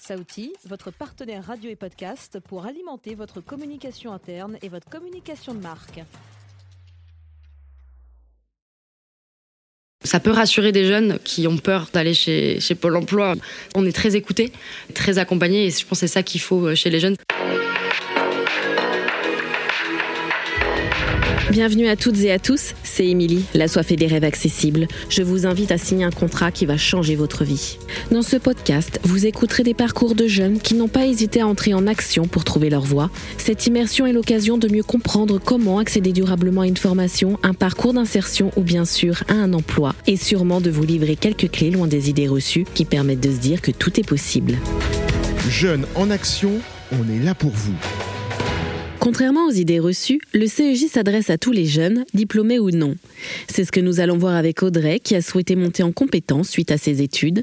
Saouti, votre partenaire radio et podcast pour alimenter votre communication interne et votre communication de marque. Ça peut rassurer des jeunes qui ont peur d'aller chez, chez Pôle emploi. On est très écoutés, très accompagnés et je pense que c'est ça qu'il faut chez les jeunes. Bienvenue à toutes et à tous, c'est Émilie, la soif et des rêves accessibles. Je vous invite à signer un contrat qui va changer votre vie. Dans ce podcast, vous écouterez des parcours de jeunes qui n'ont pas hésité à entrer en action pour trouver leur voie. Cette immersion est l'occasion de mieux comprendre comment accéder durablement à une formation, un parcours d'insertion ou bien sûr à un emploi. Et sûrement de vous livrer quelques clés loin des idées reçues qui permettent de se dire que tout est possible. Jeunes en action, on est là pour vous. Contrairement aux idées reçues, le CEJ s'adresse à tous les jeunes, diplômés ou non. C'est ce que nous allons voir avec Audrey, qui a souhaité monter en compétence suite à ses études.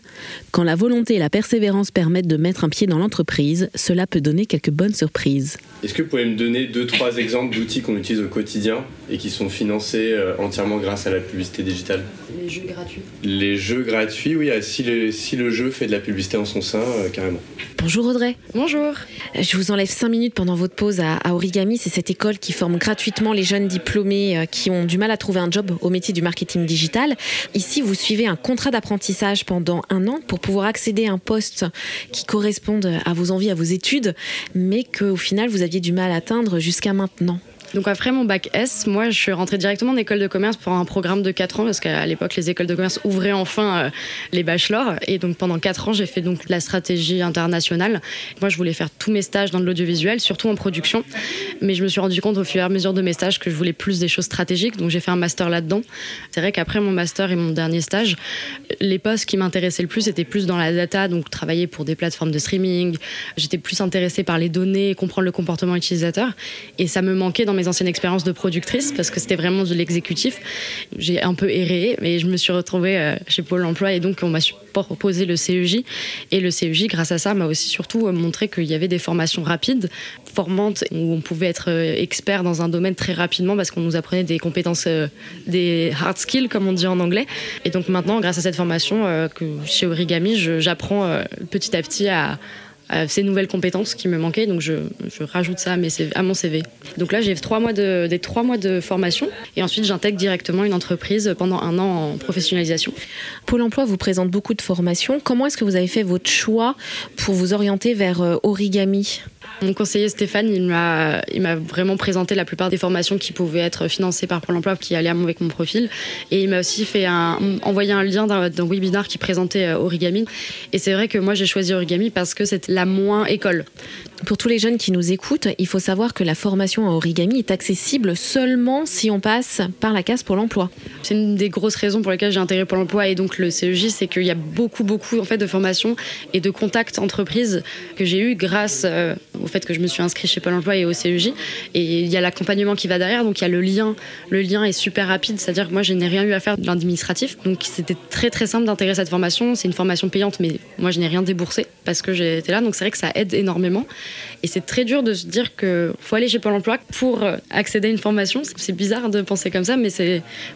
Quand la volonté et la persévérance permettent de mettre un pied dans l'entreprise, cela peut donner quelques bonnes surprises. Est-ce que vous pouvez me donner deux, trois exemples d'outils qu'on utilise au quotidien et qui sont financés euh, entièrement grâce à la publicité digitale? Les jeux gratuits. Les jeux gratuits, oui, ah, si le, si le jeu fait de la publicité en son sein, euh, carrément. Bonjour Audrey. Bonjour. Je vous enlève 5 minutes pendant votre pause à, à Origami. C'est cette école qui forme gratuitement les jeunes diplômés euh, qui ont du mal à trouver un job au métier du marketing digital. Ici, vous suivez un contrat d'apprentissage pendant un an pour pouvoir accéder à un poste qui corresponde à vos envies, à vos études, mais qu'au final, vous aviez du mal à atteindre jusqu'à maintenant. Donc après mon bac S, moi je suis rentrée directement en école de commerce pour un programme de 4 ans parce qu'à l'époque les écoles de commerce ouvraient enfin euh, les bachelors et donc pendant 4 ans j'ai fait donc la stratégie internationale. Moi je voulais faire tous mes stages dans l'audiovisuel, surtout en production, mais je me suis rendu compte au fur et à mesure de mes stages que je voulais plus des choses stratégiques donc j'ai fait un master là-dedans. C'est vrai qu'après mon master et mon dernier stage, les postes qui m'intéressaient le plus étaient plus dans la data, donc travailler pour des plateformes de streaming. J'étais plus intéressée par les données, comprendre le comportement utilisateur et ça me manquait dans mes anciennes expériences de productrice parce que c'était vraiment de l'exécutif. J'ai un peu erré, mais je me suis retrouvée euh, chez Pôle emploi et donc on m'a proposé le CEJ. Et le CEJ, grâce à ça, m'a aussi surtout euh, montré qu'il y avait des formations rapides, formantes, où on pouvait être euh, expert dans un domaine très rapidement parce qu'on nous apprenait des compétences, des hard skills, comme on dit en anglais. Et donc maintenant, grâce à cette formation chez Origami, j'apprends petit à petit à ces nouvelles compétences qui me manquaient, donc je, je rajoute ça à, mes à, mon CV. Donc là, j'ai trois mois de, des trois mois de formation et ensuite j'intègre directement une entreprise pendant un an en professionnalisation. Pôle emploi vous présente beaucoup de formations. Comment est-ce que vous avez fait votre choix pour vous orienter vers euh, Origami? Mon conseiller Stéphane, il m'a, il m'a vraiment présenté la plupart des formations qui pouvaient être financées par Pôle emploi, qui allaient avec mon profil. Et il m'a aussi fait un, envoyé un lien d'un, d'un webinaire qui présentait euh, Origami. Et c'est vrai que moi, j'ai choisi Origami parce que c'est la moins école. Pour tous les jeunes qui nous écoutent, il faut savoir que la formation à origami est accessible seulement si on passe par la case pour l'emploi. C'est une des grosses raisons pour lesquelles j'ai intégré pour l'emploi et donc le CEJ, c'est qu'il y a beaucoup, beaucoup en fait, de formations et de contacts entreprises que j'ai eu grâce euh, au fait que je me suis inscrite chez Pôle emploi et au CEJ. Et il y a l'accompagnement qui va derrière, donc il y a le lien. Le lien est super rapide, c'est-à-dire que moi, je n'ai rien eu à faire de l'administratif. Donc c'était très, très simple d'intégrer cette formation. C'est une formation payante, mais moi, je n'ai rien déboursé parce que j'étais là. Donc c'est vrai que ça aide énormément. Et c'est très dur de se dire qu'il faut aller chez Pôle emploi pour accéder à une formation. C'est bizarre de penser comme ça, mais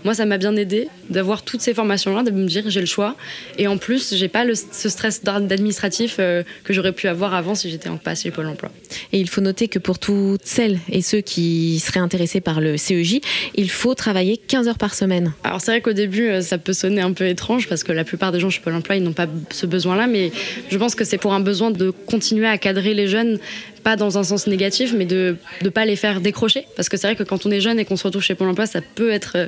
moi, ça m'a bien aidé d'avoir toutes ces formations-là, de me dire j'ai le choix. Et en plus, j'ai pas ce stress d'administratif euh, que j'aurais pu avoir avant si j'étais en passe chez Pôle emploi. Et il faut noter que pour toutes celles et ceux qui seraient intéressés par le CEJ, il faut travailler 15 heures par semaine. Alors c'est vrai qu'au début, euh, ça peut sonner un peu étrange parce que la plupart des gens chez Pôle emploi, n'ont pas ce besoin-là, mais je pense que c'est pour un besoin de continuer à cadrer les jeunes pas dans un sens négatif, mais de ne pas les faire décrocher. Parce que c'est vrai que quand on est jeune et qu'on se retrouve chez Pôle emploi, ça peut être euh,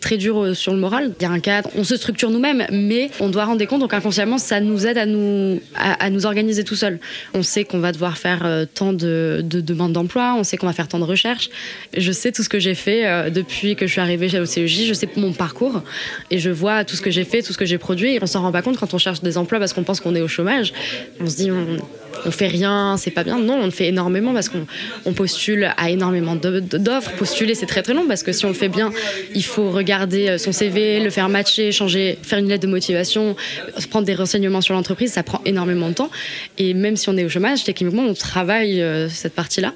très dur euh, sur le moral. Il y a un cadre, on se structure nous-mêmes, mais on doit rendre des comptes. Donc inconsciemment, ça nous aide à nous, à, nous organiser tout seul. On sait qu'on va devoir faire euh, tant de, de demandes d'emploi, on sait qu'on va faire tant de recherches. Je sais tout ce que j'ai fait depuis que je suis arrivée chez OCEJ, je sais mon parcours et je vois tout ce que j'ai fait, tout ce que j'ai produit. Et on s'en rend pas compte quand on cherche des emplois parce qu'on pense qu'on est au chômage. On se dit, on, on fait rien, c'est pas bien. Non, le fait énormément parce qu'on postule à énormément d'offres. Postuler, c'est très très long parce que si on le fait bien, il faut regarder euh, son CV, le faire matcher, changer, faire une lettre de motivation, prendre des renseignements sur l'entreprise. Ça prend énormément de temps. Et même si on est au chômage, techniquement, on travaille euh, cette partie-là.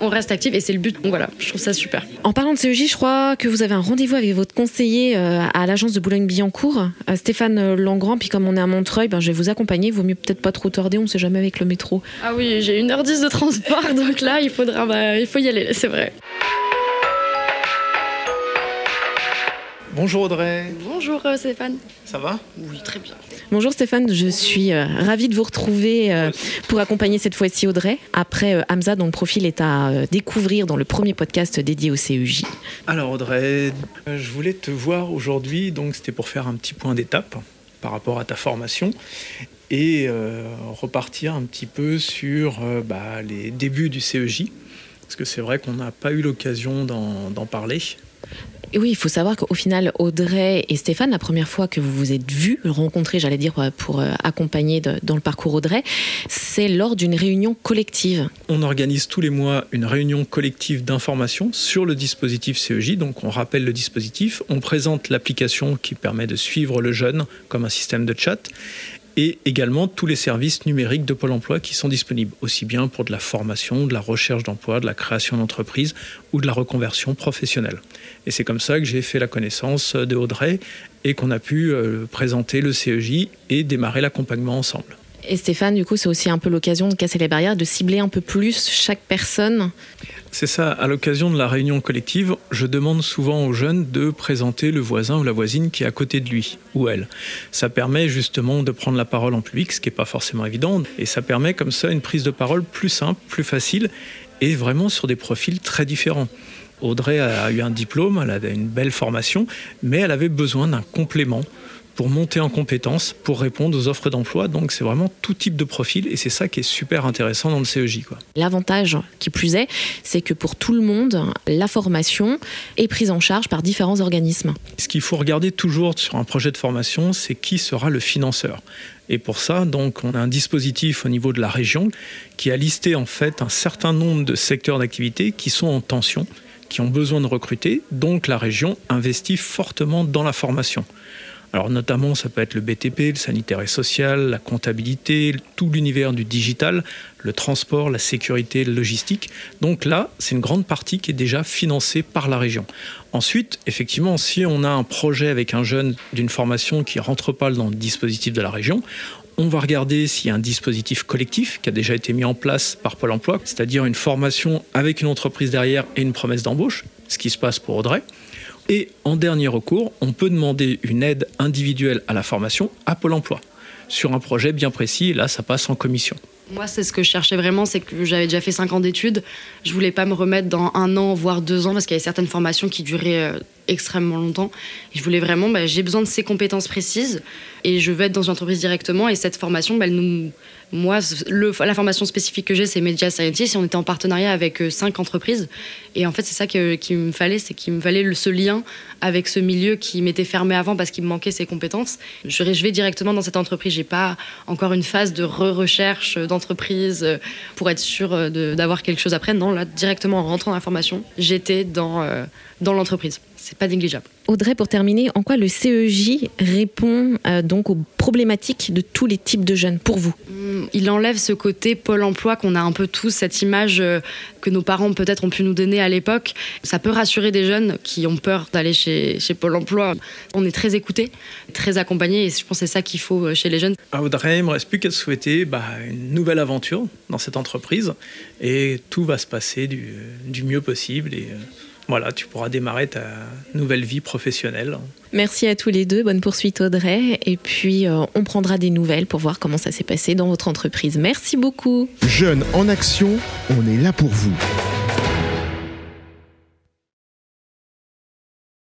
On reste actif et c'est le but. Donc voilà, je trouve ça super. En parlant de CEJ, je crois que vous avez un rendez-vous avec votre conseiller euh, à l'agence de Boulogne-Billancourt, Stéphane Langrand. Puis comme on est à Montreuil, ben, je vais vous accompagner. Vaut mieux peut-être pas trop tarder, on ne sait jamais avec le métro. Ah oui, j'ai une heure 10 de transport, donc là, il faudra, bah, il faut y aller, c'est vrai. Bonjour Audrey. Bonjour euh, Stéphane. Ça va? Oui, très bien. Bonjour Stéphane, je suis euh, ravie de vous retrouver euh, pour accompagner cette fois-ci Audrey. Après Hamza, dont le profil est à découvrir dans le premier podcast dédié au CEJ. Alors Audrey, je voulais te voir aujourd'hui, donc c'était pour faire un petit point d'étape par rapport à ta formation et repartir un petit peu sur bah, les débuts du CEJ. Parce que c'est vrai qu'on n'a pas eu l'occasion d'en parler oui, il faut savoir qu'au final, Audrey et Stéphane, la première fois que vous vous êtes vus, rencontrés, j'allais dire, pour euh, accompagner dans le parcours Audrey, c'est lors d'une réunion collective. On organise tous les mois une réunion collective d'information sur le dispositif CEJ. Donc on rappelle le dispositif, on présente l'application qui permet de suivre le jeune comme un système de chat et également tous les services numériques de Pôle emploi qui sont disponibles, aussi bien pour de la formation, de la recherche d'emploi, de la création d'entreprise ou de la reconversion professionnelle. Et c'est comme ça que j'ai fait la connaissance de Audrey et qu'on a pu euh, présenter le CEJ et démarrer l'accompagnement ensemble. Et Stéphane, du coup, c'est aussi un peu l'occasion de casser les barrières, de cibler un peu plus chaque personne. C'est ça, à l'occasion de la réunion collective, je demande souvent aux jeunes de présenter le voisin ou la voisine qui est à côté de lui ou elle. Ça permet justement de prendre la parole en public, ce qui n'est pas forcément évident, et ça permet comme ça une prise de parole plus simple, plus facile, et vraiment sur des profils très différents. Audrey a eu un diplôme, elle a une belle formation, mais elle avait besoin d'un complément pour monter en compétences, pour répondre aux offres d'emploi. Donc c'est vraiment tout type de profil et c'est ça qui est super intéressant dans le CEJ. L'avantage qui plus est, c'est que pour tout le monde, la formation est prise en charge par différents organismes. Ce qu'il faut regarder toujours sur un projet de formation, c'est qui sera le financeur. Et pour ça, donc, on a un dispositif au niveau de la région qui a listé en fait un certain nombre de secteurs d'activité qui sont en tension, qui ont besoin de recruter. Donc la région investit fortement dans la formation. Alors notamment, ça peut être le BTP, le sanitaire et social, la comptabilité, tout l'univers du digital, le transport, la sécurité, la logistique. Donc là, c'est une grande partie qui est déjà financée par la région. Ensuite, effectivement, si on a un projet avec un jeune d'une formation qui rentre pas dans le dispositif de la région, on va regarder s'il y a un dispositif collectif qui a déjà été mis en place par Pôle Emploi, c'est-à-dire une formation avec une entreprise derrière et une promesse d'embauche, ce qui se passe pour Audrey. Et en dernier recours, on peut demander une aide individuelle à la formation à Pôle Emploi sur un projet bien précis. Là, ça passe en commission. Moi, c'est ce que je cherchais vraiment, c'est que j'avais déjà fait 5 ans d'études. Je voulais pas me remettre dans un an, voire deux ans, parce qu'il y avait certaines formations qui duraient euh, extrêmement longtemps. Je voulais vraiment, bah, j'ai besoin de ces compétences précises et je veux être dans une entreprise directement. Et cette formation, bah, nous, moi, le, la formation spécifique que j'ai, c'est Media Scientist. Et on était en partenariat avec euh, cinq entreprises. Et en fait, c'est ça qu'il me fallait, c'est qu'il me fallait ce lien avec ce milieu qui m'était fermé avant parce qu'il me manquait ces compétences. Je, vais directement dans cette entreprise. J'ai pas encore une phase de re-recherche d'entreprise euh, pour être sûr euh, d'avoir quelque chose après. Non, là, directement en rentrant dans la formation, j'étais dans, dans l'entreprise c'est pas négligeable. Audrey, pour terminer, en quoi le CEJ répond euh, donc aux problématiques de tous les types de jeunes pour vous? Hmm, Il enlève ce côté Pôle emploi qu'on a un peu tous, cette image euh, que nos parents peut-être ont pu nous donner à l'époque. Ça peut rassurer des jeunes qui ont peur d'aller chez, chez Pôle emploi. On est très écoutés, très accompagnés et je pense que c'est ça qu'il faut euh, chez les jeunes. À Audrey, il ne me reste plus qu'à souhaiter bah, une nouvelle aventure dans cette entreprise et tout va se passer du, du mieux possible. Et, voilà, tu pourras démarrer ta nouvelle vie professionnelle. Merci à tous les deux, bonne poursuite Audrey, et puis euh, on prendra des nouvelles pour voir comment ça s'est passé dans votre entreprise. Merci beaucoup. Jeunes en action, on est là pour vous.